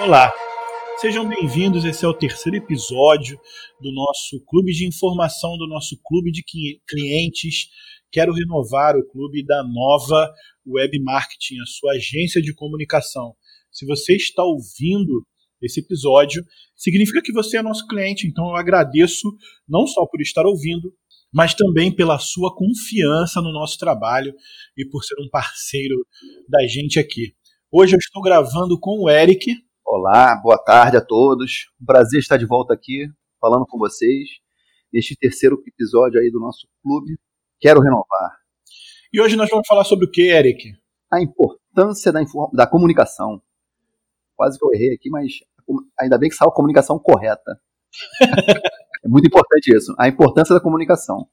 Olá, sejam bem-vindos. Esse é o terceiro episódio do nosso clube de informação, do nosso clube de clientes. Quero renovar o clube da nova Web Marketing, a sua agência de comunicação. Se você está ouvindo esse episódio, significa que você é nosso cliente. Então eu agradeço não só por estar ouvindo, mas também pela sua confiança no nosso trabalho e por ser um parceiro da gente aqui. Hoje eu estou gravando com o Eric. Olá, boa tarde a todos. Um prazer estar de volta aqui falando com vocês neste terceiro episódio aí do nosso clube. Quero renovar. E hoje nós vamos falar sobre o que, Eric? A importância da, da comunicação. Quase que eu errei aqui, mas ainda bem que saiu a comunicação correta. é muito importante isso, a importância da comunicação.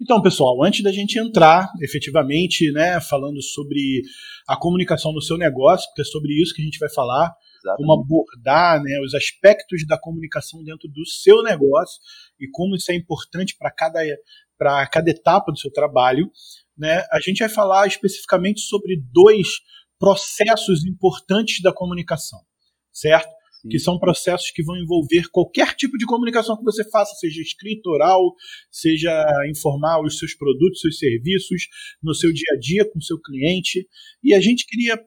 Então, pessoal, antes da gente entrar efetivamente, né, falando sobre a comunicação no seu negócio, porque é sobre isso que a gente vai falar, Exatamente. como abordar né, os aspectos da comunicação dentro do seu negócio e como isso é importante para cada, cada etapa do seu trabalho, né, a gente vai falar especificamente sobre dois processos importantes da comunicação, certo? que são processos que vão envolver qualquer tipo de comunicação que você faça, seja escrita, oral, seja informar os seus produtos, seus serviços, no seu dia a dia com o seu cliente. E a gente queria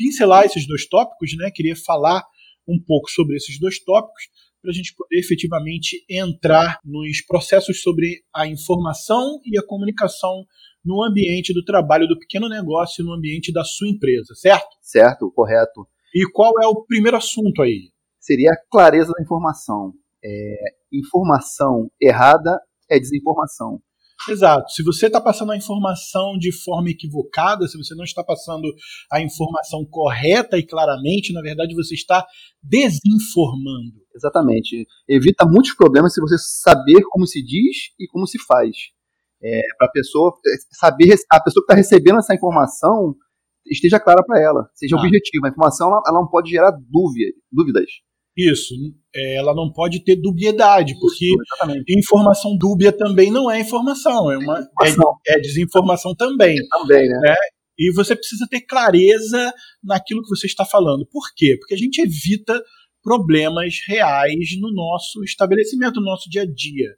pincelar esses dois tópicos, né? Queria falar um pouco sobre esses dois tópicos para a gente poder efetivamente entrar nos processos sobre a informação e a comunicação no ambiente do trabalho do pequeno negócio, no ambiente da sua empresa, certo? Certo, correto. E qual é o primeiro assunto aí? seria a clareza da informação. É, informação errada é desinformação. Exato. Se você está passando a informação de forma equivocada, se você não está passando a informação correta e claramente, na verdade você está desinformando. Exatamente. Evita muitos problemas se você saber como se diz e como se faz. É, para a pessoa saber, a pessoa que está recebendo essa informação esteja clara para ela, seja ah. objetiva. A informação ela, ela não pode gerar dúvida, dúvidas. Isso, é, ela não pode ter dubiedade, porque Isso, informação dúbia também não é informação, é uma é, é desinformação também. Também, né? né? E você precisa ter clareza naquilo que você está falando. Por quê? Porque a gente evita problemas reais no nosso estabelecimento, no nosso dia a dia.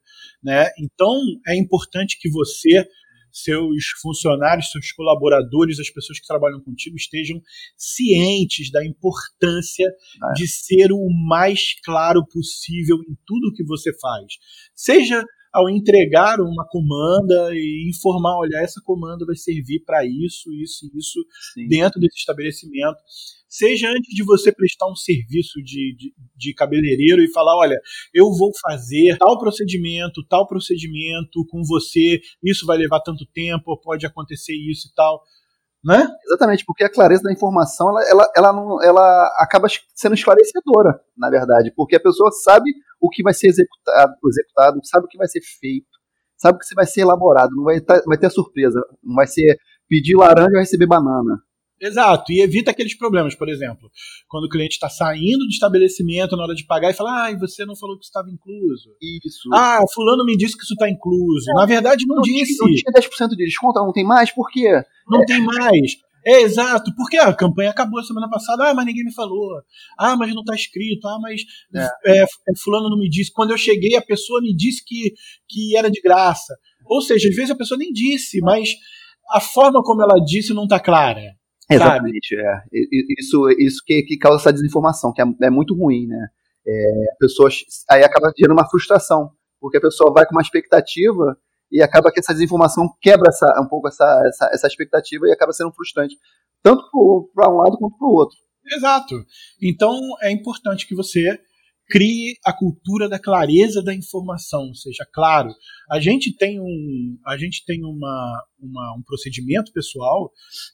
Né? Então é importante que você seus funcionários, seus colaboradores, as pessoas que trabalham contigo estejam cientes da importância é. de ser o mais claro possível em tudo que você faz. Seja ao entregar uma comanda e informar, olha, essa comanda vai servir para isso, isso e isso Sim. dentro desse estabelecimento seja antes de você prestar um serviço de, de, de, cabeleireiro e falar, olha, eu vou fazer tal procedimento, tal procedimento com você, isso vai levar tanto tempo, pode acontecer isso e tal. Né? Exatamente, porque a clareza da informação ela, ela, ela, não, ela acaba sendo esclarecedora, na verdade, porque a pessoa sabe o que vai ser executado, executado sabe o que vai ser feito, sabe o que vai ser elaborado, não vai, tá, vai ter surpresa, não vai ser pedir laranja e receber banana. Exato, e evita aqueles problemas, por exemplo, quando o cliente está saindo do estabelecimento na hora de pagar e fala, ah, você não falou que estava incluso. Isso. Ah, fulano me disse que isso está incluso. Não, na verdade, não, não disse. Não tinha 10% de desconto, não tem mais, por quê? Não é. tem mais. É, exato, porque a campanha acabou semana passada, ah, mas ninguém me falou. Ah, mas não está escrito. Ah, mas é. É, fulano não me disse. Quando eu cheguei, a pessoa me disse que, que era de graça. Ou seja, às vezes a pessoa nem disse, mas a forma como ela disse não está clara. Exatamente, é. Isso, isso que, que causa essa desinformação, que é, é muito ruim, né? É, pessoas, aí acaba gerando uma frustração, porque a pessoa vai com uma expectativa e acaba que essa desinformação quebra essa, um pouco essa, essa, essa expectativa e acaba sendo frustrante, tanto para um lado quanto para o outro. Exato. Então é importante que você crie a cultura da clareza da informação, seja claro. A gente tem um, a gente tem uma, uma, um procedimento pessoal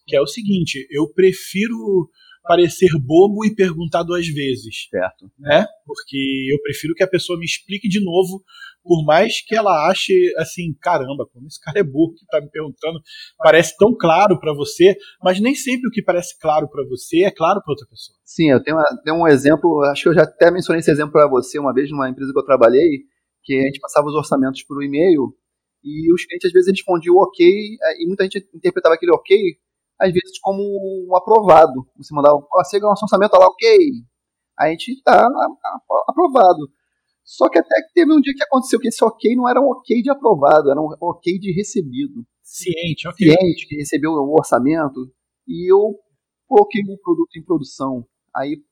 que é o seguinte: eu prefiro parecer bobo e perguntar duas vezes. Certo. Né? Porque eu prefiro que a pessoa me explique de novo, por mais que ela ache assim, caramba, como esse cara é burro que está me perguntando, parece tão claro para você, mas nem sempre o que parece claro para você é claro para outra pessoa. Sim, eu tenho, tenho um exemplo, acho que eu já até mencionei esse exemplo para você uma vez numa empresa que eu trabalhei, que a gente passava os orçamentos por e-mail e os clientes às vezes respondiam ok, e muita gente interpretava aquele ok às vezes como um aprovado. Você mandava, ó, ganhou um orçamento lá, ok. a gente está aprovado. Só que até que teve um dia que aconteceu que esse ok não era um ok de aprovado, era um ok de recebido. Ciente, ok. Ciente, que recebeu o orçamento, e eu coloquei o um produto em produção. Aí,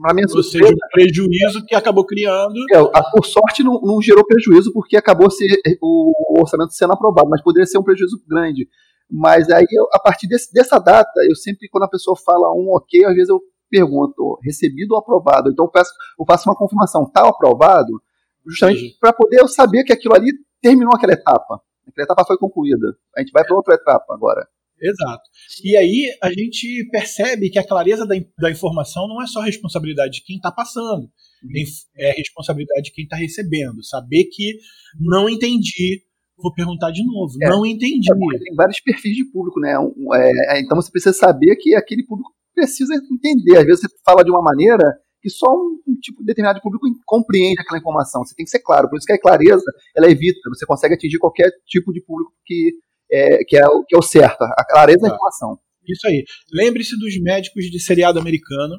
pra minha Ou seja, um prejuízo que acabou criando. É, por sorte não, não, gerou prejuízo, porque acabou ser, o orçamento sendo aprovado, mas poderia ser um prejuízo grande. Mas aí, eu, a partir desse, dessa data, eu sempre, quando a pessoa fala um ok, às vezes eu pergunto, recebido ou aprovado? Então eu, peço, eu faço uma confirmação, está aprovado? Justamente para poder eu saber que aquilo ali terminou aquela etapa. Aquela etapa foi concluída. A gente vai para outra etapa agora. Exato. E aí a gente percebe que a clareza da, da informação não é só responsabilidade de quem está passando, uhum. é responsabilidade de quem está recebendo. Saber que não entendi, vou perguntar de novo, é, não entendi. É tem vários perfis de público, né? É, é, então você precisa saber que aquele público precisa entender. Às vezes você fala de uma maneira que só um, um tipo determinado de público compreende aquela informação. Você tem que ser claro. Por isso que a clareza ela evita. Você consegue atingir qualquer tipo de público que é, que, é, o, que é o certo. A clareza da tá. informação. Isso aí. Lembre-se dos médicos de seriado americano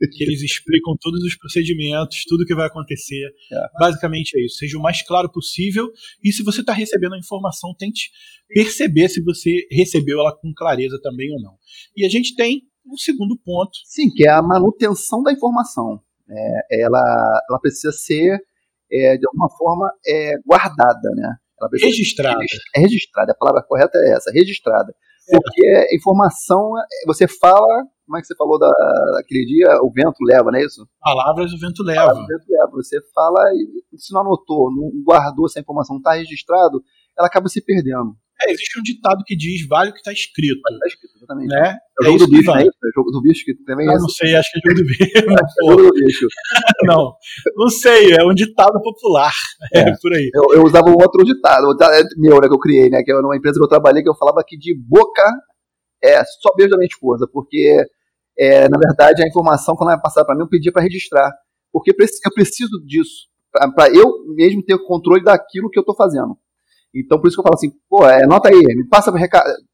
que eles explicam todos os procedimentos, tudo que vai acontecer. É. Basicamente é isso. Seja o mais claro possível. E se você está recebendo a informação, tente perceber se você recebeu ela com clareza também ou não. E a gente tem um segundo ponto. Sim, que é a manutenção da informação. É, ela, ela precisa ser, é, de alguma forma, é, guardada, né? registrada. É registrada, a palavra correta é essa, registrada. Porque informação, você fala, como é que você falou da, daquele dia? O vento leva, não é isso? Palavras o vento leva. Palavras, o vento leva. Você fala e se não anotou, não guardou essa informação, não está registrado, ela acaba se perdendo. É, existe um ditado que diz vale o que está escrito. Está escrito, exatamente. Né? É o jogo é do bicho, né? É o jogo do bicho que também é. Eu não sei, acho que é jogo do bicho. é jogo do bicho. não, não sei, é um ditado popular. É, é por aí. Eu, eu, usava um outro ditado, meu, né, que eu criei, né? Que era uma empresa que eu trabalhei, que eu falava que de boca é só beijo da minha esposa, porque é, na verdade a informação, quando ela é passada para mim, eu pedia para registrar. Porque eu preciso disso, para eu mesmo ter o controle daquilo que eu estou fazendo. Então, por isso que eu falo assim, pô, é, anota aí, me passa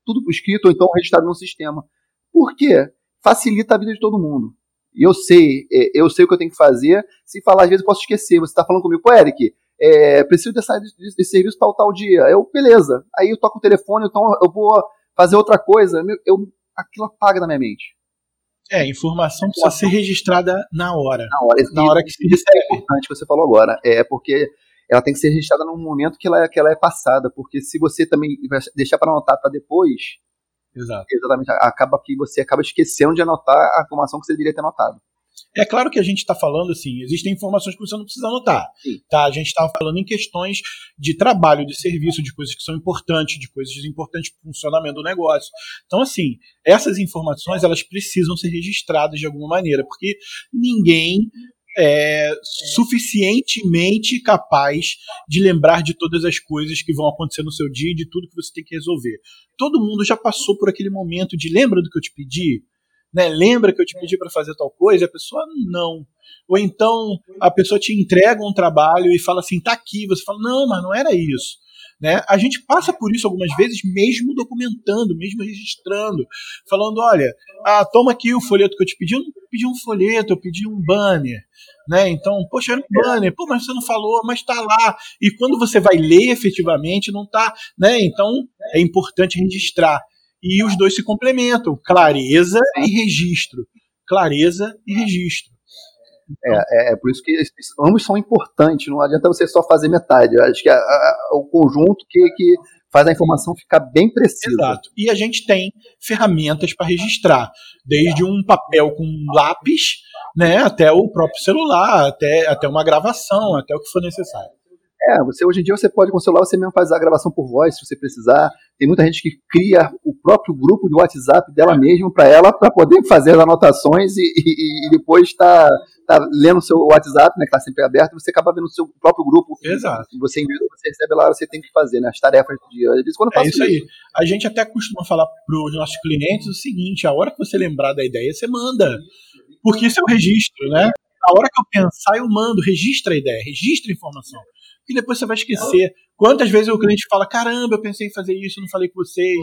tudo escrito ou então registrado no sistema. Por quê? Facilita a vida de todo mundo. E eu sei, é, eu sei o que eu tenho que fazer. Se falar, às vezes eu posso esquecer. Você está falando comigo, pô, Eric, é, preciso desse, desse serviço tal, tal dia. Eu, beleza. Aí eu toco o telefone, então eu vou fazer outra coisa. Eu, aquilo apaga na minha mente. É, a informação precisa ser registrada na hora. Na hora, na hora que se recebe. Isso é importante que você falou agora. É porque ela tem que ser registrada no momento que ela, é, que ela é passada, porque se você também deixar para anotar para depois, Exato. exatamente, acaba que você acaba esquecendo de anotar a informação que você deveria ter anotado. É claro que a gente está falando assim, existem informações que você não precisa anotar. Tá? A gente estava falando em questões de trabalho, de serviço, de coisas que são importantes, de coisas importantes para o funcionamento do negócio. Então, assim, essas informações elas precisam ser registradas de alguma maneira, porque ninguém é, suficientemente capaz de lembrar de todas as coisas que vão acontecer no seu dia e de tudo que você tem que resolver. Todo mundo já passou por aquele momento de lembra do que eu te pedi? Né? Lembra que eu te pedi para fazer tal coisa? A pessoa não. Ou então a pessoa te entrega um trabalho e fala assim, tá aqui. Você fala, não, mas não era isso. Né? A gente passa por isso algumas vezes, mesmo documentando, mesmo registrando, falando: olha, ah, toma aqui o folheto que eu te pedi. Eu não pedi um folheto, eu pedi um banner. Né? Então, poxa, era um banner, pô, mas você não falou, mas está lá. E quando você vai ler efetivamente, não está. Né? Então, é importante registrar. E os dois se complementam: clareza e registro. Clareza e registro. É, é, é, por isso que ambos são importantes, não adianta você só fazer metade. Eu acho que é o conjunto que, que faz a informação ficar bem precisa. Exato. E a gente tem ferramentas para registrar, desde um papel com lápis, né, até o próprio celular, até, até uma gravação, até o que for necessário. É, você hoje em dia você pode com o celular você mesmo faz a gravação por voz se você precisar. Tem muita gente que cria o próprio grupo de WhatsApp dela mesma para ela para poder fazer as anotações e, e, e depois está tá lendo o seu WhatsApp, né, que está sempre aberto, você acaba vendo o seu próprio grupo. Exato. Você você recebe lá, você tem que fazer, né, as tarefas do dia. Às vezes, quando eu é isso, isso aí. A gente até costuma falar para os nossos clientes o seguinte: a hora que você lembrar da ideia, você manda. Porque isso é o registro, né? A hora que eu pensar, eu mando, registra a ideia, registra a informação e depois você vai esquecer. Quantas vezes o cliente fala: caramba, eu pensei em fazer isso, não falei com vocês.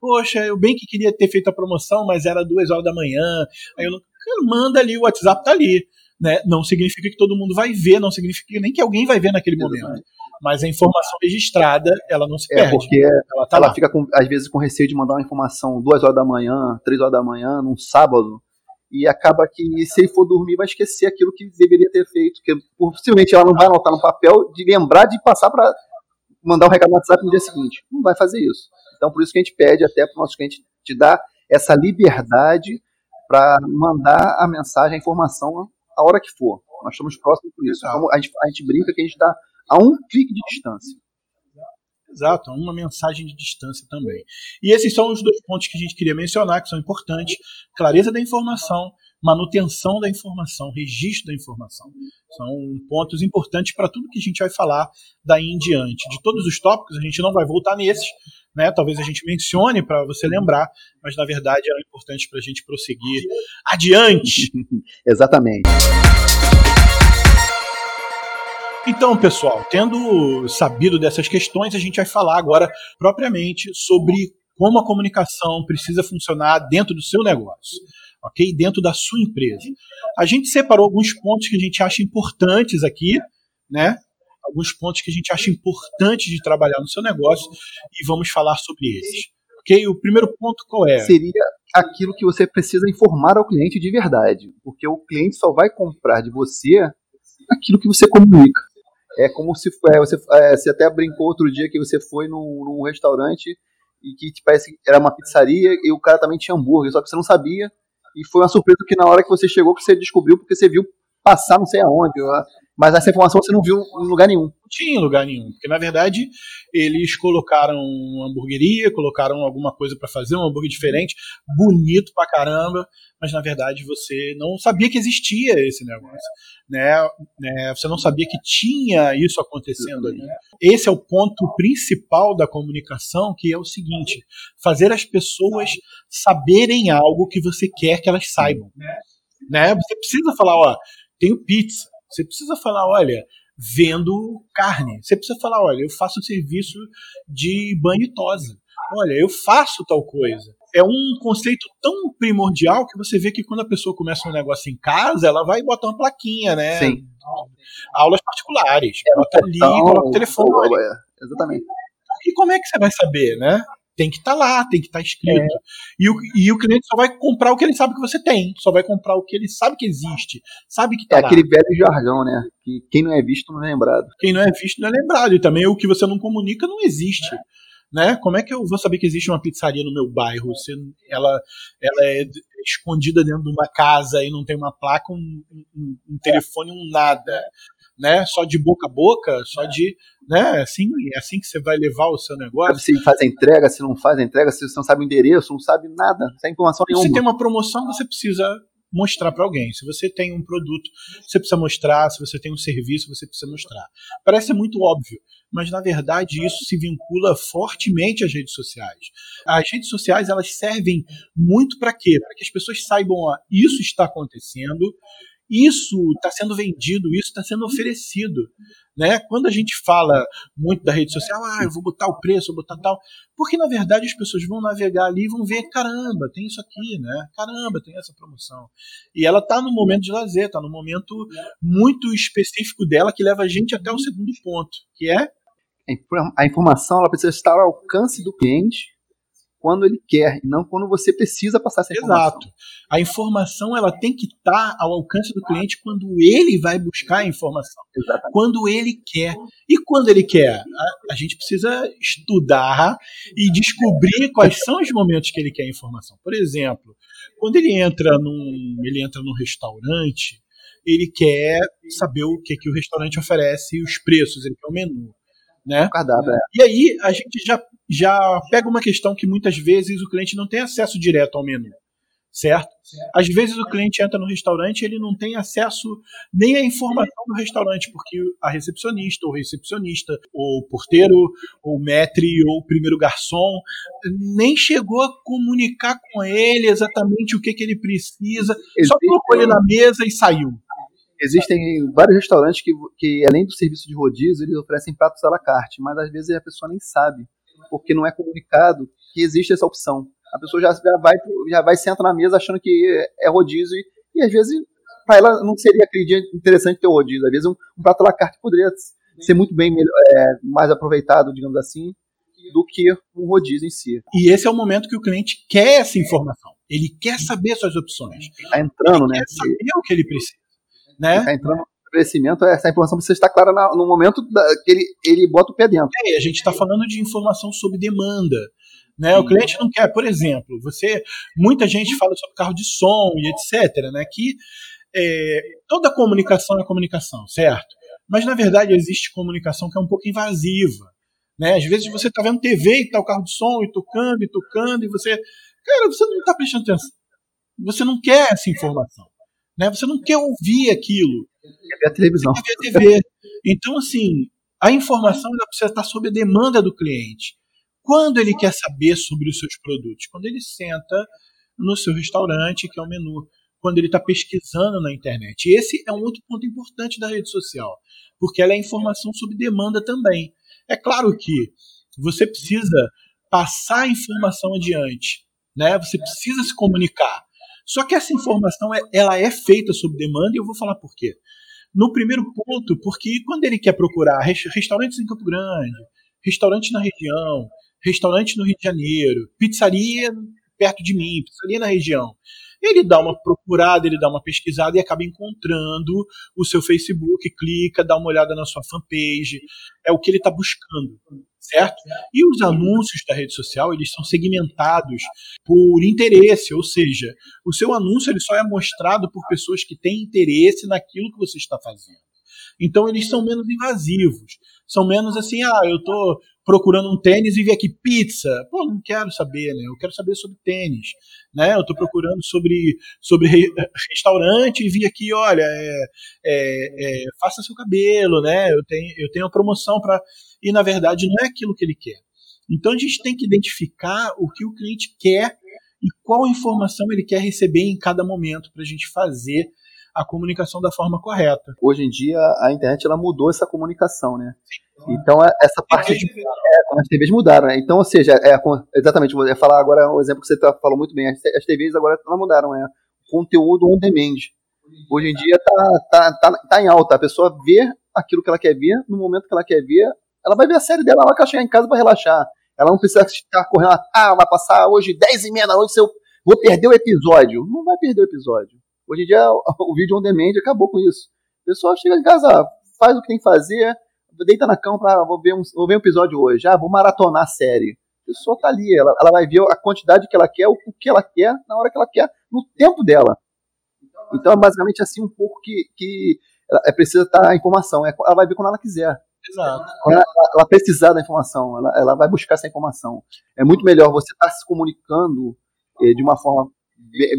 Poxa, eu bem que queria ter feito a promoção, mas era duas horas da manhã. Aí eu não. Manda ali, o WhatsApp tá ali. né, não significa que todo mundo vai ver, não significa nem que alguém vai ver naquele momento. Mas a informação registrada, ela não se é, perde. Porque ela, tá ela fica, com, às vezes, com receio de mandar uma informação duas horas da manhã, três horas da manhã, num sábado, e acaba que, se ele for dormir, vai esquecer aquilo que deveria ter feito. Que possivelmente ela não vai anotar no papel de lembrar de passar para mandar um recado no WhatsApp no dia seguinte. Não vai fazer isso. Então, por isso que a gente pede até para o nosso cliente te dar essa liberdade para mandar a mensagem, a informação a hora que for. Nós estamos próximos por isso. Como a, gente, a gente brinca que a gente está a um clique de distância. Exato, uma mensagem de distância também. E esses são os dois pontos que a gente queria mencionar, que são importantes: clareza da informação, manutenção da informação, registro da informação. São pontos importantes para tudo que a gente vai falar daí em diante. De todos os tópicos, a gente não vai voltar nesses, né? Talvez a gente mencione para você lembrar, mas na verdade é importante para a gente prosseguir adiante. Exatamente. Então, pessoal, tendo sabido dessas questões, a gente vai falar agora propriamente sobre como a comunicação precisa funcionar dentro do seu negócio, ok? Dentro da sua empresa. A gente separou alguns pontos que a gente acha importantes aqui, né? Alguns pontos que a gente acha importantes de trabalhar no seu negócio e vamos falar sobre eles. Ok? O primeiro ponto qual é? Seria aquilo que você precisa informar ao cliente de verdade, porque o cliente só vai comprar de você aquilo que você comunica. É como se é, você, é, você até brincou outro dia que você foi num, num restaurante e que te parece que era uma pizzaria e o cara também tinha hambúrguer, só que você não sabia. E foi uma surpresa que na hora que você chegou que você descobriu porque você viu passar não sei aonde. Mas essa informação você não viu em lugar nenhum. Não tinha em lugar nenhum. Porque, na verdade, eles colocaram uma hamburgueria, colocaram alguma coisa para fazer, um hambúrguer diferente, bonito pra caramba, mas, na verdade, você não sabia que existia esse negócio. Né? né? Você não sabia que tinha isso acontecendo ali. Esse é o ponto principal da comunicação, que é o seguinte: fazer as pessoas saberem algo que você quer que elas saibam. Né? Você precisa falar, ó, tenho pizza você precisa falar, olha, vendo carne. Você precisa falar, olha, eu faço serviço de banho e tosa. Olha, eu faço tal coisa. É um conceito tão primordial que você vê que quando a pessoa começa um negócio em casa, ela vai botar uma plaquinha, né? Sim. Aulas particulares. É, bota ali, coloca o telefone. É, exatamente. E como é que você vai saber, né? Tem que estar tá lá, tem que estar tá escrito. É. E, o, e o cliente só vai comprar o que ele sabe que você tem, só vai comprar o que ele sabe que existe, sabe que está é lá. aquele velho jargão, né? Que quem não é visto não é lembrado. Quem não é visto não é lembrado. E também o que você não comunica não existe. É. Né? Como é que eu vou saber que existe uma pizzaria no meu bairro? Se ela, ela é escondida dentro de uma casa e não tem uma placa, um, um, um telefone, um nada né? Só de boca a boca, só de, né? Assim, é assim que você vai levar o seu negócio. Se faz a entrega, se não faz a entrega, se você não sabe o endereço, não sabe nada, sem informação nenhuma. Se tem uma promoção, você precisa mostrar para alguém. Se você tem um produto, você precisa mostrar. Se você tem um serviço, você precisa mostrar. Parece muito óbvio, mas na verdade isso se vincula fortemente às redes sociais. As redes sociais elas servem muito para quê? Para que as pessoas saibam, ó, isso está acontecendo isso está sendo vendido, isso está sendo oferecido. Né? Quando a gente fala muito da rede social, ah, eu vou botar o preço, vou botar tal, porque na verdade as pessoas vão navegar ali e vão ver, caramba, tem isso aqui, né? Caramba, tem essa promoção. E ela está no momento de lazer, está no momento muito específico dela que leva a gente até o segundo ponto, que é a informação ela precisa estar ao alcance do cliente quando ele quer e não quando você precisa passar essa informação. Exato. A informação ela tem que estar tá ao alcance do cliente quando ele vai buscar a informação. Exatamente. Quando ele quer. E quando ele quer? A, a, gente precisa estudar e descobrir quais são os momentos que ele quer a informação. Por exemplo, quando ele entra num, ele entra num restaurante, ele quer saber o que, que o restaurante oferece e os preços, ele quer o menu. Né? Cardápio, é. E aí a gente já já pega uma questão que muitas vezes o cliente não tem acesso direto ao menu. Certo? Às vezes o cliente entra no restaurante e ele não tem acesso nem à informação do restaurante, porque a recepcionista, ou recepcionista, ou porteiro, ou maître, ou primeiro garçom, nem chegou a comunicar com ele exatamente o que, que ele precisa, Existe... só colocou ele na mesa e saiu. Existem vários restaurantes que, que, além do serviço de rodízio, eles oferecem pratos à la carte, mas às vezes a pessoa nem sabe porque não é comunicado que existe essa opção. A pessoa já, já vai já vai sentar na mesa achando que é rodízio e, e às vezes para ela não seria aquele dia interessante ter o rodízio. Às vezes um, um prato à la carte poderia ser muito bem é, mais aproveitado, digamos assim, do que um rodízio em si. E esse é o momento que o cliente quer essa informação. Ele quer saber suas opções. Está entrando, ele né? Quer saber o que ele precisa. Né? Está entrando no estabelecimento, essa informação precisa estar clara no momento da, que ele, ele bota o pé dentro. É, a gente está falando de informação sobre demanda. Né? O cliente não quer, por exemplo, você. Muita gente fala sobre carro de som e etc. Né? Que é, toda comunicação é comunicação, certo? Mas na verdade existe comunicação que é um pouco invasiva. Né? Às vezes você está vendo TV e tá o carro de som e tocando e tocando e você. Cara, você não está prestando atenção. Você não quer essa informação. Né? Você não quer ouvir aquilo. Quer ver a televisão. Quer ver a TV. Então, assim, a informação precisa estar sob a demanda do cliente. Quando ele quer saber sobre os seus produtos? Quando ele senta no seu restaurante, que é o menu. Quando ele está pesquisando na internet. E esse é um outro ponto importante da rede social, porque ela é informação sob demanda também. É claro que você precisa passar a informação adiante, né? Você precisa se comunicar. Só que essa informação é, ela é feita sob demanda e eu vou falar por quê. No primeiro ponto, porque quando ele quer procurar restaurantes em Campo Grande, restaurantes na região, restaurante no Rio de Janeiro, pizzaria perto de mim, pizzaria na região. Ele dá uma procurada, ele dá uma pesquisada e acaba encontrando o seu Facebook, clica, dá uma olhada na sua fanpage, é o que ele está buscando, certo? E os anúncios da rede social, eles são segmentados por interesse, ou seja, o seu anúncio ele só é mostrado por pessoas que têm interesse naquilo que você está fazendo. Então eles são menos invasivos, são menos assim, ah, eu tô procurando um tênis e vi aqui pizza. Pô, não quero saber, né? Eu quero saber sobre tênis, né? Eu tô procurando sobre, sobre re, restaurante e vi aqui, olha, é, é, é, faça seu cabelo, né? Eu tenho, eu tenho promoção para e na verdade não é aquilo que ele quer. Então a gente tem que identificar o que o cliente quer e qual informação ele quer receber em cada momento para a gente fazer a comunicação da forma correta. Hoje em dia a internet ela mudou essa comunicação, né? Então é, essa parte de, é, as TVs mudaram, né? Então, ou seja, é, exatamente, vou falar agora um exemplo que você tá, falou muito bem. As, as TVs agora não mudaram, é conteúdo on demand. Hoje em dia tá, tá, tá, tá em alta. A pessoa vê aquilo que ela quer ver, no momento que ela quer ver, ela vai ver a série dela, ela quer chegar em casa para relaxar. Ela não precisa ficar correndo, ah, vai passar hoje 10 e meia da noite, se eu vou perder o episódio. Não vai perder o episódio. Hoje em dia o vídeo on demand acabou com isso. A pessoa chega em casa, faz o que tem que fazer, deita na cama para vou ver um, vou ver um episódio hoje, ah, vou maratonar a série. A pessoa tá ali, ela, ela vai ver a quantidade que ela quer, o, o que ela quer, na hora que ela quer, no tempo dela. Então é basicamente assim um pouco que, que ela é precisa estar a informação. É, ela vai ver quando ela quiser. Exato. Ela, ela precisar da informação, ela, ela vai buscar essa informação. É muito melhor você estar tá se comunicando eh, de uma forma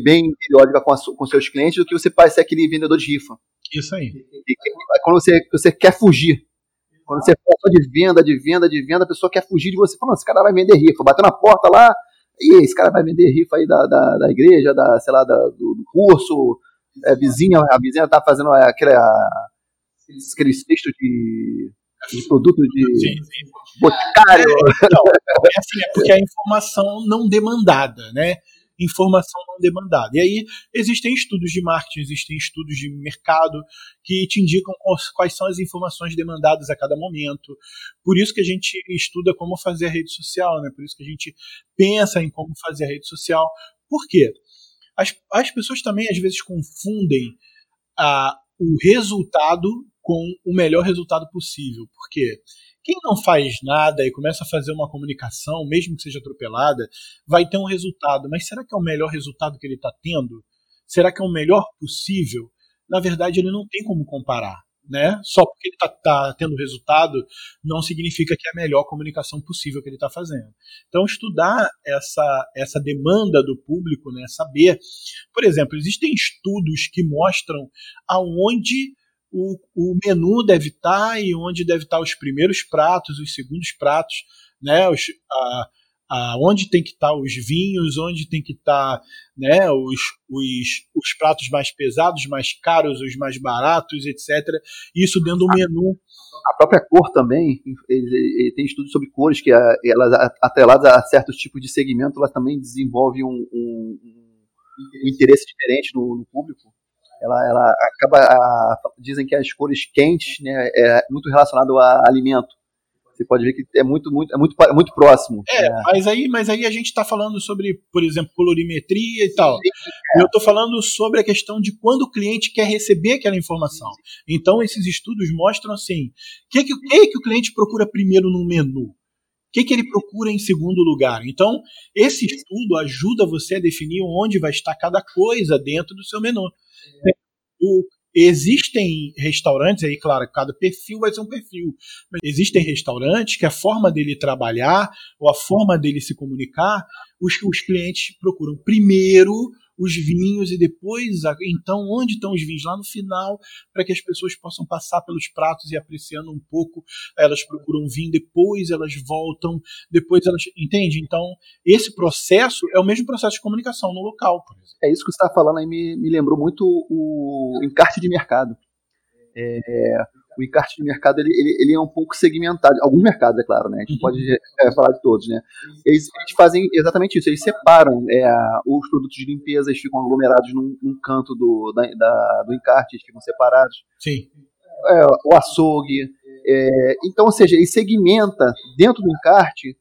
bem periódica com, a, com seus clientes do que você parecer aquele vendedor de rifa. Isso aí. E, quando você, você quer fugir, quando você fala de venda, de venda, de venda, a pessoa quer fugir de você. Falando, esse cara vai vender rifa. Bateu na porta lá, e esse cara vai vender rifa aí da, da, da igreja, da, sei lá, da, do, do, curso. É, vizinha, a vizinha tá fazendo aquele, a, aquele cesto de, de produto de sim, sim. boticário. É, não, é, assim, é porque a informação não demandada, né? Informação não demandada. E aí existem estudos de marketing, existem estudos de mercado que te indicam quais são as informações demandadas a cada momento. Por isso que a gente estuda como fazer a rede social, né? Por isso que a gente pensa em como fazer a rede social. Por quê? As, as pessoas também às vezes confundem a, o resultado com o melhor resultado possível. Por quê? Quem não faz nada e começa a fazer uma comunicação, mesmo que seja atropelada, vai ter um resultado. Mas será que é o melhor resultado que ele está tendo? Será que é o melhor possível? Na verdade, ele não tem como comparar. Né? Só porque ele está tá tendo resultado não significa que é a melhor comunicação possível que ele está fazendo. Então, estudar essa, essa demanda do público, né? saber. Por exemplo, existem estudos que mostram aonde o, o menu deve estar tá e onde deve estar tá os primeiros pratos, os segundos pratos, né? Os, a, a, onde tem que estar tá os vinhos, onde tem que estar né, os, os, os pratos mais pesados, mais caros, os mais baratos, etc. Isso dentro do menu. A própria cor também, ele, ele tem estudos sobre cores que elas atreladas a certos tipos de segmento, elas também desenvolvem um, um, um interesse diferente no, no público. Ela, ela acaba. A, dizem que as cores quentes né, é muito relacionado a alimento. Você pode ver que é muito, muito, é muito, é muito próximo. É, né? mas, aí, mas aí a gente está falando sobre, por exemplo, colorimetria e tal. É. Eu estou falando sobre a questão de quando o cliente quer receber aquela informação. Então, esses estudos mostram assim: o que, que, que, que o cliente procura primeiro no menu? O que, que ele procura em segundo lugar? Então, esse estudo ajuda você a definir onde vai estar cada coisa dentro do seu menu. O, existem restaurantes, aí, claro, cada perfil vai ser um perfil. Mas existem restaurantes que a forma dele trabalhar ou a forma dele se comunicar, os, os clientes procuram primeiro os vinhos e depois, então, onde estão os vinhos? Lá no final, para que as pessoas possam passar pelos pratos e apreciando um pouco, elas procuram vinho, depois elas voltam, depois elas. Entende? Então, esse processo é o mesmo processo de comunicação no local, por exemplo. É isso que você está falando aí, me, me lembrou muito o encarte de mercado. É, o encarte de mercado ele, ele, ele, é um pouco segmentado. Alguns mercados, é claro, né? A gente uhum. pode é, falar de todos, né? Eles, eles, fazem exatamente isso. Eles separam é, os produtos de limpeza, eles ficam aglomerados num, num canto do, da, da, do encarte, eles ficam separados. Sim. É, o açougue. É, então, ou seja, ele segmenta dentro do encarte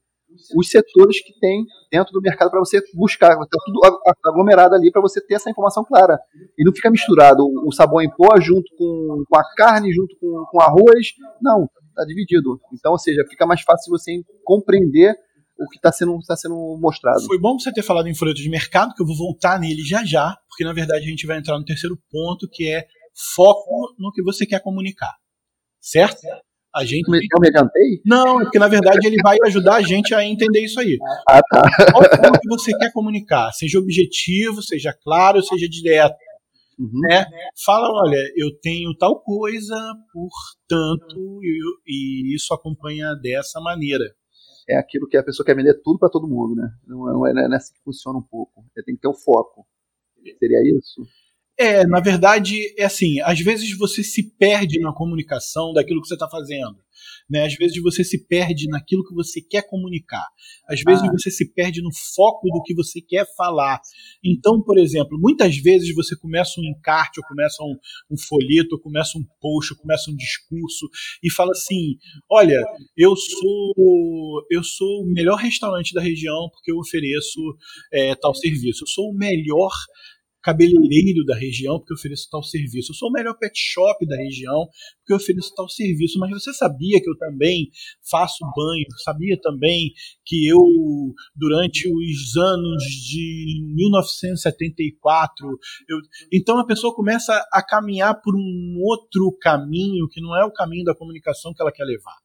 os setores que tem dentro do mercado para você buscar. Está tudo aglomerado ali para você ter essa informação clara. E não fica misturado o sabão em pó junto com, com a carne, junto com, com arroz. Não, está dividido. Então, ou seja, fica mais fácil você compreender o que está sendo, tá sendo mostrado. Foi bom você ter falado em folheto de mercado, que eu vou voltar nele já já, porque na verdade a gente vai entrar no terceiro ponto, que é foco no que você quer comunicar. Certo? A gente. Eu me adiantei? Não, é porque na verdade ele vai ajudar a gente a entender isso aí. Ah, tá. Qual é o que você quer comunicar? Seja objetivo, seja claro, seja direto. Uhum. Né? Fala, olha, eu tenho tal coisa, portanto, e, e isso acompanha dessa maneira. É aquilo que a pessoa quer vender tudo para todo mundo, né? Não, não, é, não é assim que funciona um pouco. Tem que ter o um foco. Seria isso? É, na verdade, é assim, às vezes você se perde na comunicação daquilo que você está fazendo. Né? Às vezes você se perde naquilo que você quer comunicar. Às vezes ah. você se perde no foco do que você quer falar. Então, por exemplo, muitas vezes você começa um encarte, ou começa um, um folheto, ou começa um post, ou começa um discurso e fala assim: olha, eu sou eu sou o melhor restaurante da região porque eu ofereço é, tal serviço. Eu sou o melhor cabeleireiro da região porque eu ofereço tal serviço. Eu sou o melhor pet shop da região porque eu ofereço tal serviço. Mas você sabia que eu também faço banho? Sabia também que eu, durante os anos de 1974, eu... então a pessoa começa a caminhar por um outro caminho que não é o caminho da comunicação que ela quer levar.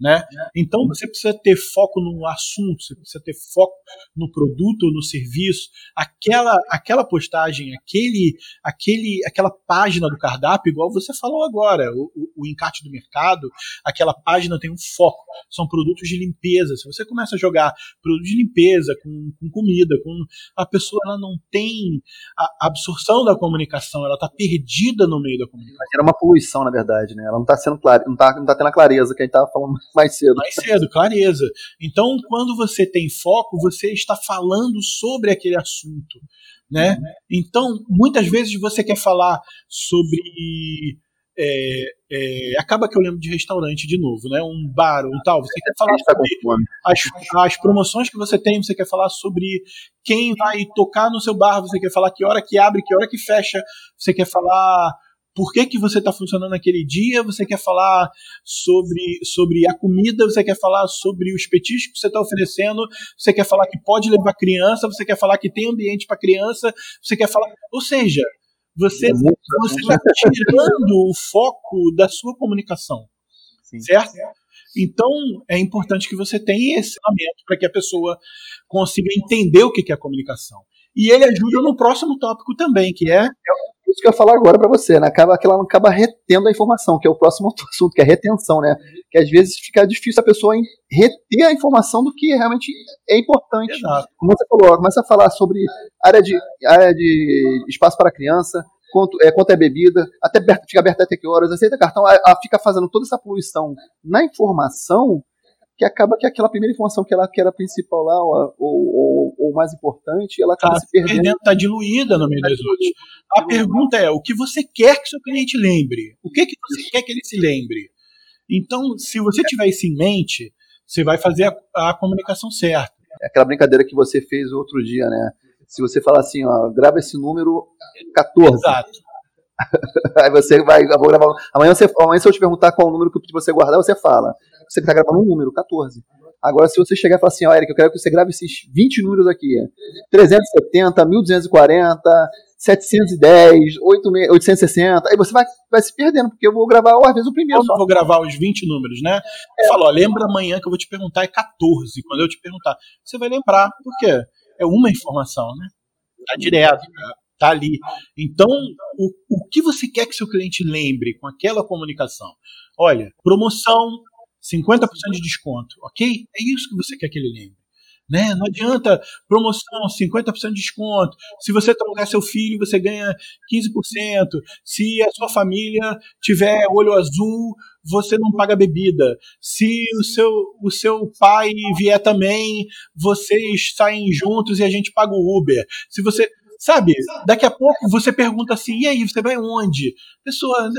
Né? Então você precisa ter foco no assunto, você precisa ter foco no produto ou no serviço. Aquela, aquela postagem, aquele, aquele, aquela página do cardápio, igual você falou agora, o, o, encarte do mercado, aquela página tem um foco. São produtos de limpeza. Se você começa a jogar produto de limpeza com, com comida, com a pessoa ela não tem a absorção da comunicação, ela está perdida no meio da comunicação. Era uma poluição, na verdade, né? Ela não está sendo clara, não está não tá tendo a clareza que a gente estava falando mais cedo. Mais cedo, clareza. Então, quando você tem foco, você está falando sobre aquele assunto. Né? Então, muitas vezes você quer falar sobre. É, é, acaba que eu lembro de restaurante de novo, né? Um bar ou tal. Você quer falar sobre as, as promoções que você tem, você quer falar sobre quem vai tocar no seu bar, você quer falar que hora que abre, que hora que fecha, você quer falar por que, que você está funcionando naquele dia, você quer falar sobre, sobre a comida, você quer falar sobre os petiscos que você está oferecendo, você quer falar que pode levar criança, você quer falar que tem ambiente para criança, você quer falar. Ou seja, você é está tirando o foco da sua comunicação. Sim. Certo? Então, é importante que você tenha esse elemento para que a pessoa consiga entender o que é a comunicação. E ele ajuda no próximo tópico também, que é isso que eu ia falar agora para você, né? Acaba que ela não acaba retendo a informação, que é o próximo assunto, que é retenção, né? Que às vezes fica difícil a pessoa reter a informação do que realmente é importante. Exato. Como você falou, começa a falar sobre área de, área de espaço para criança, quanto é, quanto é bebida, até fica aberto até que horas, aceita cartão, a, a fica fazendo toda essa poluição na informação, que acaba que aquela primeira informação que ela que era principal lá, ou, ou, ou mais importante, ela acaba tá se perdendo. Está diluída no meio tá das outras. A pergunta é: o que você quer que seu cliente lembre? O que, que você quer que ele se lembre? Então, se você tiver isso em mente, você vai fazer a, a comunicação certa. É aquela brincadeira que você fez outro dia, né? Se você falar assim, ó, grava esse número 14. Exato. Aí você vai, eu vou gravar. Amanhã, você, amanhã, se eu te perguntar qual o número que você guardar, você fala. Você está gravando um número, 14. Agora, se você chegar e falar assim, ó, Eric, eu quero que você grave esses 20 números aqui: 370, 1240, 710, 860. Aí você vai, vai se perdendo, porque eu vou gravar, às vezes, o primeiro. Eu vou gravar os 20 números, né? É. Fala, ó, lembra amanhã que eu vou te perguntar, é 14. Quando eu te perguntar, você vai lembrar. Por quê? É uma informação, né? Tá direto. Né? Tá ali. Então, o, o que você quer que seu cliente lembre com aquela comunicação? Olha, promoção, 50% de desconto, ok? É isso que você quer que ele lembre. Né? Não adianta promoção, 50% de desconto. Se você trocar seu filho, você ganha 15%. Se a sua família tiver olho azul, você não paga bebida. Se o seu, o seu pai vier também, vocês saem juntos e a gente paga o Uber. Se você. Sabe, daqui a pouco você pergunta assim, e aí, você vai onde? Pessoa,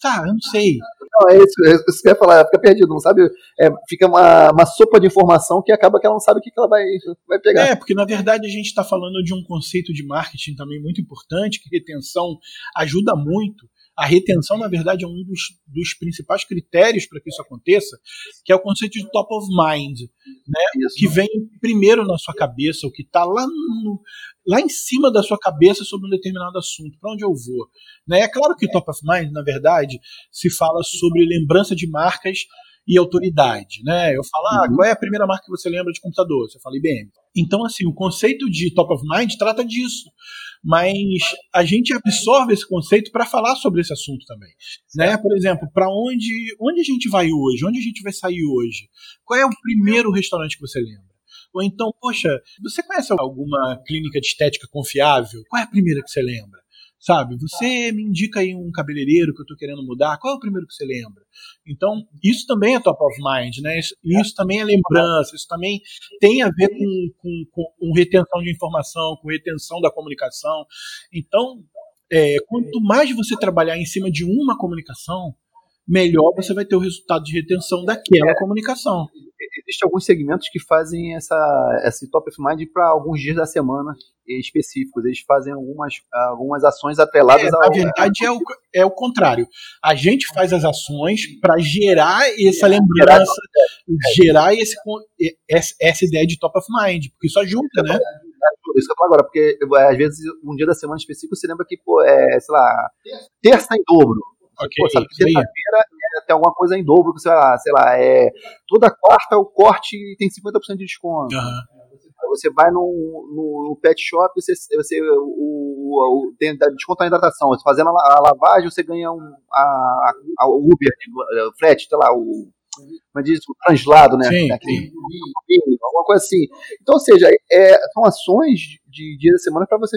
tá, eu não sei. Não, é isso, é isso que você quer falar, fica perdido, não sabe? É, fica uma, uma sopa de informação que acaba que ela não sabe o que, que ela vai, vai pegar. É, porque na verdade a gente está falando de um conceito de marketing também muito importante, que retenção ajuda muito a retenção, na verdade, é um dos, dos principais critérios para que isso aconteça, que é o conceito de top of mind, né? que vem primeiro na sua cabeça, o que está lá, lá em cima da sua cabeça sobre um determinado assunto, para onde eu vou. Né? É claro que top of mind, na verdade, se fala sobre lembrança de marcas e autoridade, né? Eu falo, ah, uhum. qual é a primeira marca que você lembra de computador? Você fala IBM. Então, assim, o conceito de top of mind trata disso mas a gente absorve esse conceito para falar sobre esse assunto também. Né? Por exemplo, para onde, onde a gente vai hoje? Onde a gente vai sair hoje? Qual é o primeiro restaurante que você lembra? Ou então, poxa, você conhece alguma clínica de estética confiável? Qual é a primeira que você lembra? Sabe, você me indica aí um cabeleireiro que eu estou querendo mudar, qual é o primeiro que você lembra? Então, isso também é top of mind, né? Isso, isso também é lembrança, isso também tem a ver com, com, com retenção de informação, com retenção da comunicação. Então, é, quanto mais você trabalhar em cima de uma comunicação, melhor você vai ter o resultado de retenção daquela comunicação existem alguns segmentos que fazem essa, esse top of mind para alguns dias da semana específicos. Eles fazem algumas, algumas ações atreladas é, ao. Na verdade, é o, é o contrário. A gente faz as ações para gerar essa lembrança, gerar esse, essa ideia de top of mind, porque isso ajuda, né? Isso que eu falo agora, porque às vezes um dia da semana específico você lembra que, pô, é, sei lá, terça em dobro. Okay, pô, sabe que terça-feira tem alguma coisa em dobro, sei lá, sei lá, é, toda quarta o corte tem 50% de desconto. Uhum. Você vai no, no, no, pet shop, você, você o, o, tem desconto na hidratação. Você fazendo a, a lavagem, você ganha um, a, a, o Uber, o frete, sei lá, o mas diz o translado, né? Sim, sim. Alguma coisa assim. Então, ou seja, é, são ações de dia da semana para você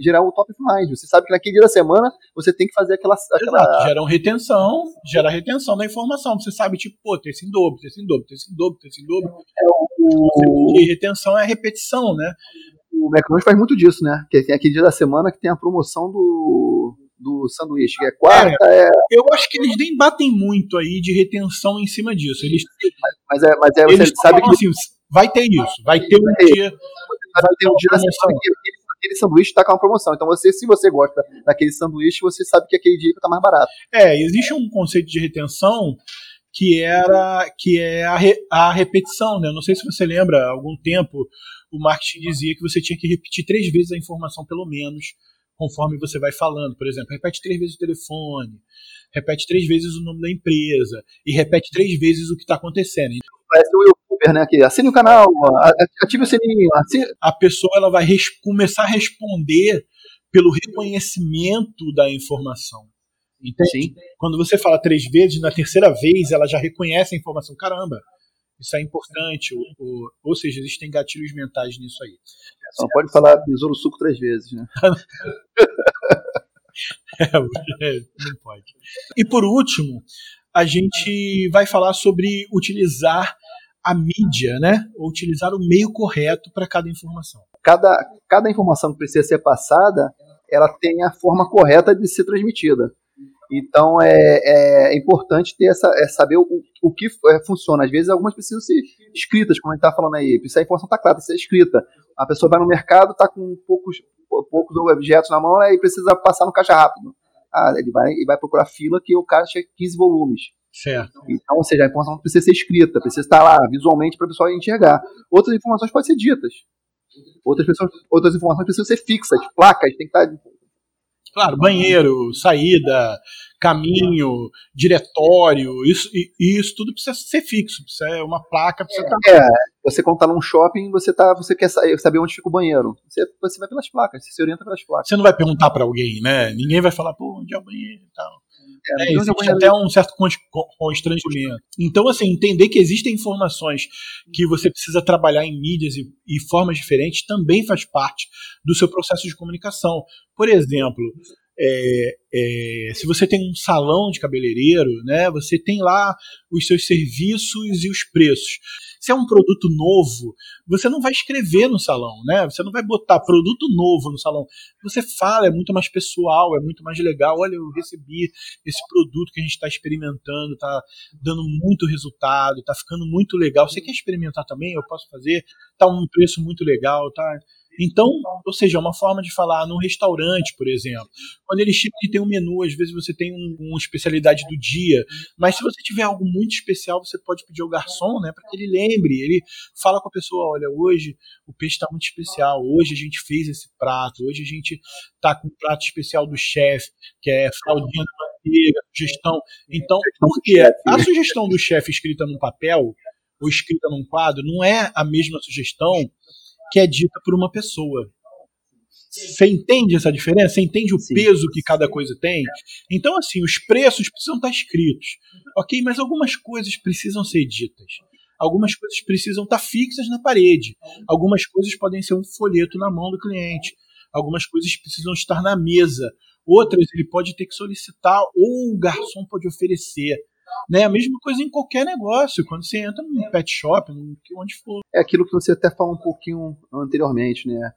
gerar o top of mind. Você sabe que naquele dia da semana você tem que fazer aquela. aquela... Exato, gera retenção, gera retenção da informação. Você sabe, tipo, pô, tem esse em dobro, tem esse em dobro, tem esse em dobro, tem esse em dobro. É, o... E retenção é repetição, né? O McDonald's faz muito disso, né? Que tem aquele dia da semana que tem a promoção do do sanduíche, que é quarta. É, é, Eu acho que eles nem batem muito aí de retenção em cima disso. Eles, mas, é, mas é, você eles sabe que. Assim, vai ter isso, vai ter um dia. Vai ter um dia da semana que aquele sanduíche está com uma promoção. Então, você, se você gosta daquele sanduíche, você sabe que aquele dia está mais barato. É, existe um conceito de retenção que era que é a, re, a repetição, né? Não sei se você lembra, há algum tempo o marketing dizia que você tinha que repetir três vezes a informação pelo menos conforme você vai falando. Por exemplo, repete três vezes o telefone, repete três vezes o nome da empresa e repete três vezes o que está acontecendo. Parece o youtuber, né? Que assine o canal, ative o sininho. Assine... A pessoa ela vai começar a responder pelo reconhecimento da informação. Entende? Sim. Quando você fala três vezes, na terceira vez ela já reconhece a informação. Caramba, isso é importante. Ou, ou, ou seja, existem gatilhos mentais nisso aí. Só pode falar besouro suco três vezes, né? É, não pode. E por último, a gente vai falar sobre utilizar a mídia, né? Ou utilizar o meio correto para cada informação. Cada, cada informação que precisa ser passada, ela tem a forma correta de ser transmitida. Então é, é importante ter essa, é saber o, o que é, funciona. Às vezes algumas precisam ser escritas, como a gente está falando aí. Precisa a informação está clara, precisa ser escrita. A pessoa vai no mercado, está com poucos, poucos objetos na mão e precisa passar no caixa rápido. Ah, ele vai, ele vai procurar fila que o cara tinha 15 volumes. Certo. Então, ou seja, a informação precisa ser escrita, precisa estar lá visualmente para o pessoal enxergar. Outras informações podem ser ditas. Outras, pessoas, outras informações precisam ser fixas, placas, tem que estar Claro, banheiro, saída, caminho, diretório, isso, isso tudo precisa ser fixo, precisa ser uma placa. Precisa é, é, você quando tá num shopping, você, tá, você quer saber onde fica o banheiro. Você, você vai pelas placas, você se orienta pelas placas. Você não vai perguntar para alguém, né? Ninguém vai falar, pô, onde é o banheiro e tal. É, é, existe até um certo constrangimento. Então, assim, entender que existem informações que você precisa trabalhar em mídias e, e formas diferentes também faz parte do seu processo de comunicação. Por exemplo, é, é, se você tem um salão de cabeleireiro, né, você tem lá os seus serviços e os preços. Se é um produto novo, você não vai escrever no salão, né? Você não vai botar produto novo no salão. Você fala, é muito mais pessoal, é muito mais legal. Olha, eu recebi esse produto que a gente está experimentando, está dando muito resultado, está ficando muito legal. Você quer experimentar também? Eu posso fazer? Tá um preço muito legal, tá? Então, ou seja, é uma forma de falar num restaurante, por exemplo. Quando ele chega e tem um menu, às vezes você tem um, uma especialidade do dia, mas se você tiver algo muito especial, você pode pedir ao garçom, né, para que ele lembre. Ele fala com a pessoa: olha, hoje o peixe está muito especial, hoje a gente fez esse prato, hoje a gente está com um prato especial do chefe, que é fraldinha de manteiga, sugestão. Então, porque a sugestão do chefe escrita num papel ou escrita num quadro não é a mesma sugestão que é dita por uma pessoa. Você entende essa diferença? Você entende o Sim. peso que cada coisa tem? Então, assim, os preços precisam estar escritos. Ok, mas algumas coisas precisam ser ditas. Algumas coisas precisam estar fixas na parede. Algumas coisas podem ser um folheto na mão do cliente. Algumas coisas precisam estar na mesa. Outras ele pode ter que solicitar ou o garçom pode oferecer. Né? A mesma coisa em qualquer negócio, quando você entra num pet shop, onde for. É aquilo que você até falou um pouquinho anteriormente, né?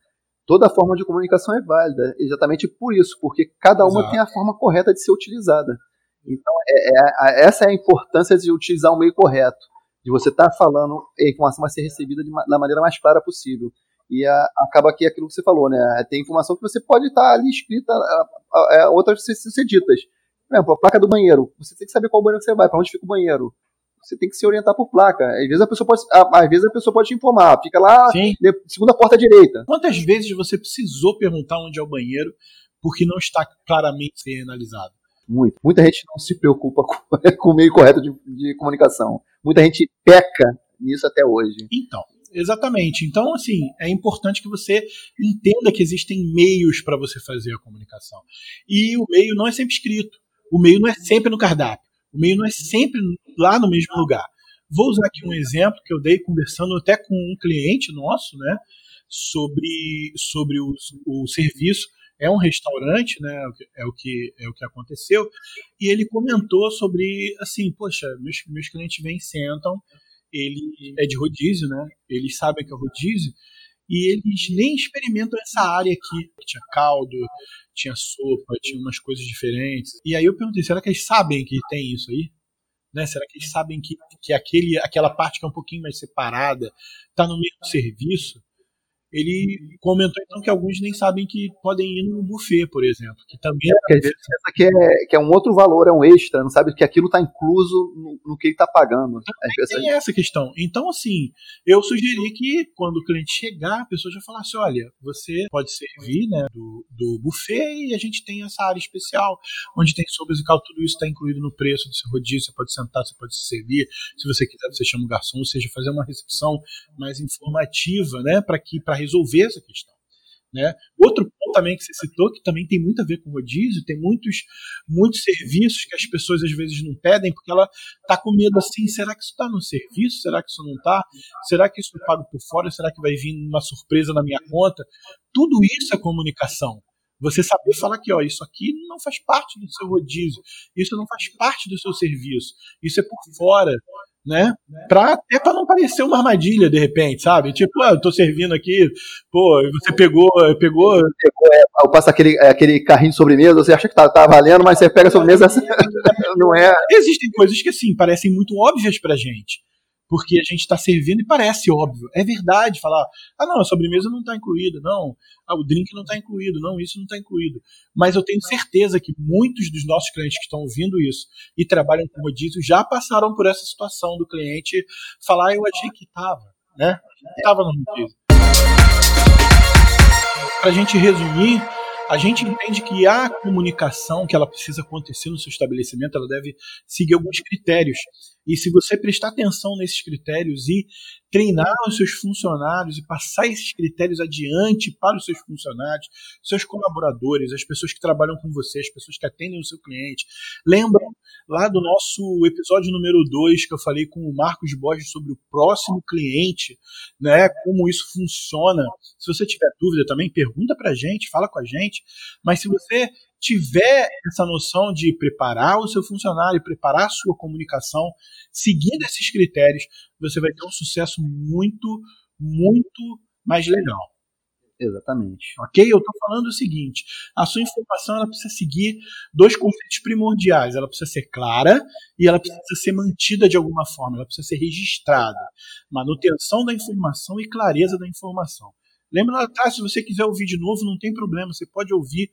Toda forma de comunicação é válida, exatamente por isso, porque cada uma Exato. tem a forma correta de ser utilizada. Então, é, é, essa é a importância de utilizar o meio correto, de você estar tá falando, a informação vai ser recebida de, da maneira mais clara possível. E a, acaba aqui aquilo que você falou, né? Tem informação que você pode estar tá ali escrita, a, a, outras ser, ser ditas. Por exemplo, a placa do banheiro. Você tem que saber qual banheiro você vai, para onde fica o banheiro. Você tem que se orientar por placa. Às vezes a pessoa pode, às vezes a pessoa pode te informar. Fica lá, Sim. segunda porta à direita. Quantas vezes você precisou perguntar onde é o banheiro porque não está claramente analisado? Muito. Muita gente não se preocupa com, com o meio correto de, de comunicação. Muita gente peca nisso até hoje. Então, Exatamente. Então, assim, é importante que você entenda que existem meios para você fazer a comunicação. E o meio não é sempre escrito. O meio não é sempre no cardápio. O meio não é sempre lá no mesmo lugar. Vou usar aqui um exemplo que eu dei conversando até com um cliente nosso, né, sobre, sobre o, o serviço. É um restaurante, né, é o que é o que aconteceu. E ele comentou sobre, assim, poxa, meus, meus clientes vêm, sentam, ele é de rodízio, né? Eles sabem que é rodízio e eles nem experimentam essa área aqui. Tinha caldo, tinha sopa, tinha umas coisas diferentes. E aí eu perguntei, será que eles sabem que tem isso aí? Né? Será que eles sabem que, que aquele, aquela parte que é um pouquinho mais separada está no mesmo serviço? Ele comentou então que alguns nem sabem que podem ir no buffet, por exemplo, que também é, às vezes pensa que é, que é um outro valor, é um extra, não sabe que aquilo está incluso no, no, que ele está pagando. Tem essa questão. Então, assim, eu sugeri que quando o cliente chegar, a pessoa já falasse: olha, você pode servir né, do, do buffet e a gente tem essa área especial, onde tem sopas e caldo, tudo isso está incluído no preço do seu rodízio, você pode sentar, você pode se servir. Se você quiser, você chama o garçom, ou seja, fazer uma recepção mais informativa, né, para que para resolver essa questão. Né? Outro ponto também que você citou, que também tem muito a ver com rodízio, tem muitos, muitos serviços que as pessoas às vezes não pedem, porque ela está com medo assim: será que isso está no serviço? Será que isso não está? Será que isso eu pago por fora? Será que vai vir uma surpresa na minha conta? Tudo isso é comunicação. Você saber falar que ó, isso aqui não faz parte do seu rodízio, isso não faz parte do seu serviço, isso é por fora né? Pra, até para não parecer uma armadilha de repente, sabe? Tipo, ah, eu tô servindo aqui, pô, você pegou, pegou. pegou é, eu passo aquele, é, aquele carrinho de sobremesa, você acha que tá, tá valendo, mas você pega a sobremesa, não é. Existem coisas que assim parecem muito óbvias pra gente porque a gente está servindo e parece óbvio. É verdade falar, ah, não, a sobremesa não está incluída, não, ah, o drink não está incluído, não, isso não está incluído. Mas eu tenho certeza que muitos dos nossos clientes que estão ouvindo isso e trabalham com rodízio já passaram por essa situação do cliente falar, eu achei que estava, né? Estava no rodízio. Para a gente resumir, a gente entende que a comunicação que ela precisa acontecer no seu estabelecimento, ela deve seguir alguns critérios. E se você prestar atenção nesses critérios e treinar os seus funcionários e passar esses critérios adiante para os seus funcionários, seus colaboradores, as pessoas que trabalham com você, as pessoas que atendem o seu cliente. Lembram lá do nosso episódio número 2 que eu falei com o Marcos Borges sobre o próximo cliente, né? Como isso funciona. Se você tiver dúvida também, pergunta pra gente, fala com a gente. Mas se você tiver essa noção de preparar o seu funcionário, preparar a sua comunicação, seguindo esses critérios, você vai ter um sucesso muito, muito mais legal. Exatamente. Ok? Eu estou falando o seguinte: a sua informação ela precisa seguir dois conceitos primordiais. Ela precisa ser clara e ela precisa ser mantida de alguma forma. Ela precisa ser registrada. Manutenção da informação e clareza da informação. Lembra lá atrás, se você quiser ouvir de novo, não tem problema. Você pode ouvir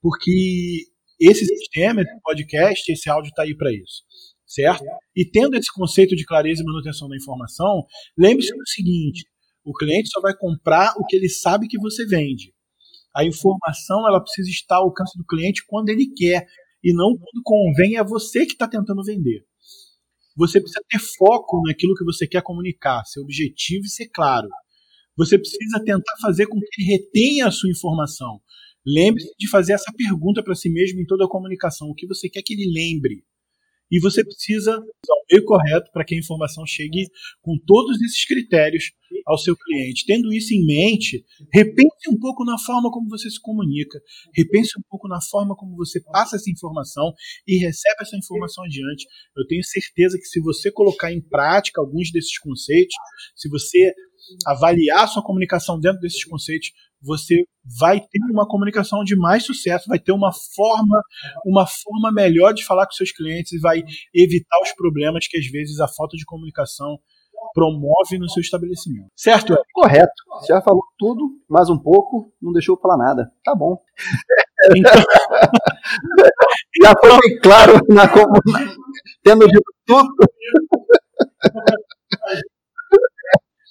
porque esse sistema, esse podcast, esse áudio está aí para isso, certo? E tendo esse conceito de clareza e manutenção da informação, lembre-se do seguinte: o cliente só vai comprar o que ele sabe que você vende. A informação ela precisa estar ao alcance do cliente quando ele quer e não quando convém a você que está tentando vender. Você precisa ter foco naquilo que você quer comunicar, ser objetivo e ser claro. Você precisa tentar fazer com que ele retenha a sua informação. Lembre-se de fazer essa pergunta para si mesmo em toda a comunicação: o que você quer que ele lembre? E você precisa usar o meio correto para que a informação chegue com todos esses critérios ao seu cliente. Tendo isso em mente, repense um pouco na forma como você se comunica, repense um pouco na forma como você passa essa informação e recebe essa informação adiante. Eu tenho certeza que se você colocar em prática alguns desses conceitos, se você avaliar sua comunicação dentro desses conceitos, você vai ter uma comunicação de mais sucesso, vai ter uma forma, uma forma melhor de falar com seus clientes e vai evitar os problemas que às vezes a falta de comunicação promove no seu estabelecimento. Certo? Correto. Você já falou tudo, mais um pouco, não deixou falar nada. Tá bom. Então... já foi bem claro na comunicação. Tendo dito tudo.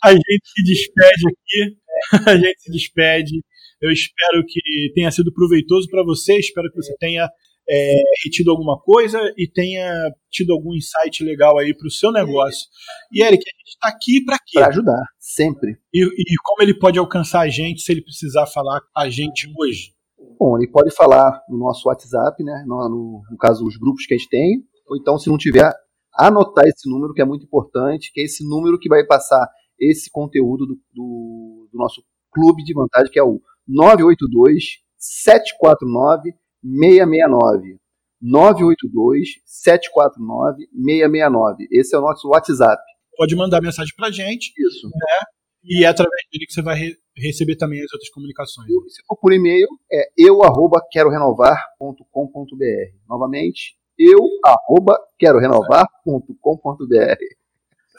A gente se despede aqui. A gente se despede. Eu espero que tenha sido proveitoso para você. Espero que você tenha é, retido alguma coisa e tenha tido algum insight legal aí para o seu negócio. E Eric, a gente está aqui para quê? Para ajudar, sempre. E, e, como ele pode alcançar a gente se ele precisar falar com a gente hoje? Bom, ele pode falar no nosso WhatsApp, né? No, no, no caso, os grupos que a gente tem. Ou então, se não tiver, anotar esse número que é muito importante, que é esse número que vai passar esse conteúdo do, do, do nosso clube de vantagem, que é o 982 749 669. 982 749 669. Esse é o nosso WhatsApp. Pode mandar mensagem pra gente. Isso. Né? E é através dele que você vai re receber também as outras comunicações. E se for por e-mail, é eu arroba quero renovar.com.br. Novamente, eu arroba quero renovar.com.br.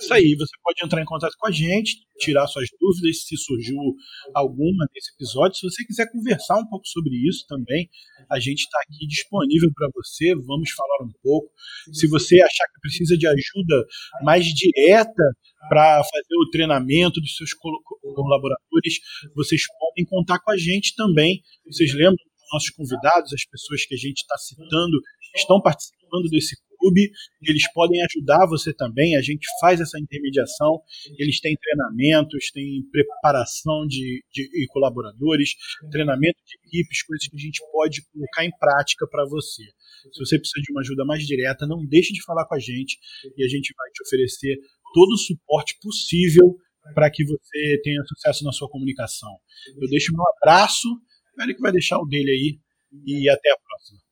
Isso aí, você pode entrar em contato com a gente, tirar suas dúvidas se surgiu alguma nesse episódio. Se você quiser conversar um pouco sobre isso também, a gente está aqui disponível para você. Vamos falar um pouco. Se você achar que precisa de ajuda mais direta para fazer o treinamento dos seus colaboradores, vocês podem contar com a gente também. Vocês lembram dos nossos convidados, as pessoas que a gente está citando, estão participando desse clube, eles podem ajudar você também. A gente faz essa intermediação. Eles têm treinamentos, têm preparação de, de colaboradores, treinamento de equipes, coisas que a gente pode colocar em prática para você. Se você precisa de uma ajuda mais direta, não deixe de falar com a gente e a gente vai te oferecer todo o suporte possível para que você tenha sucesso na sua comunicação. Eu deixo meu abraço, o que vai deixar o dele aí e até a próxima.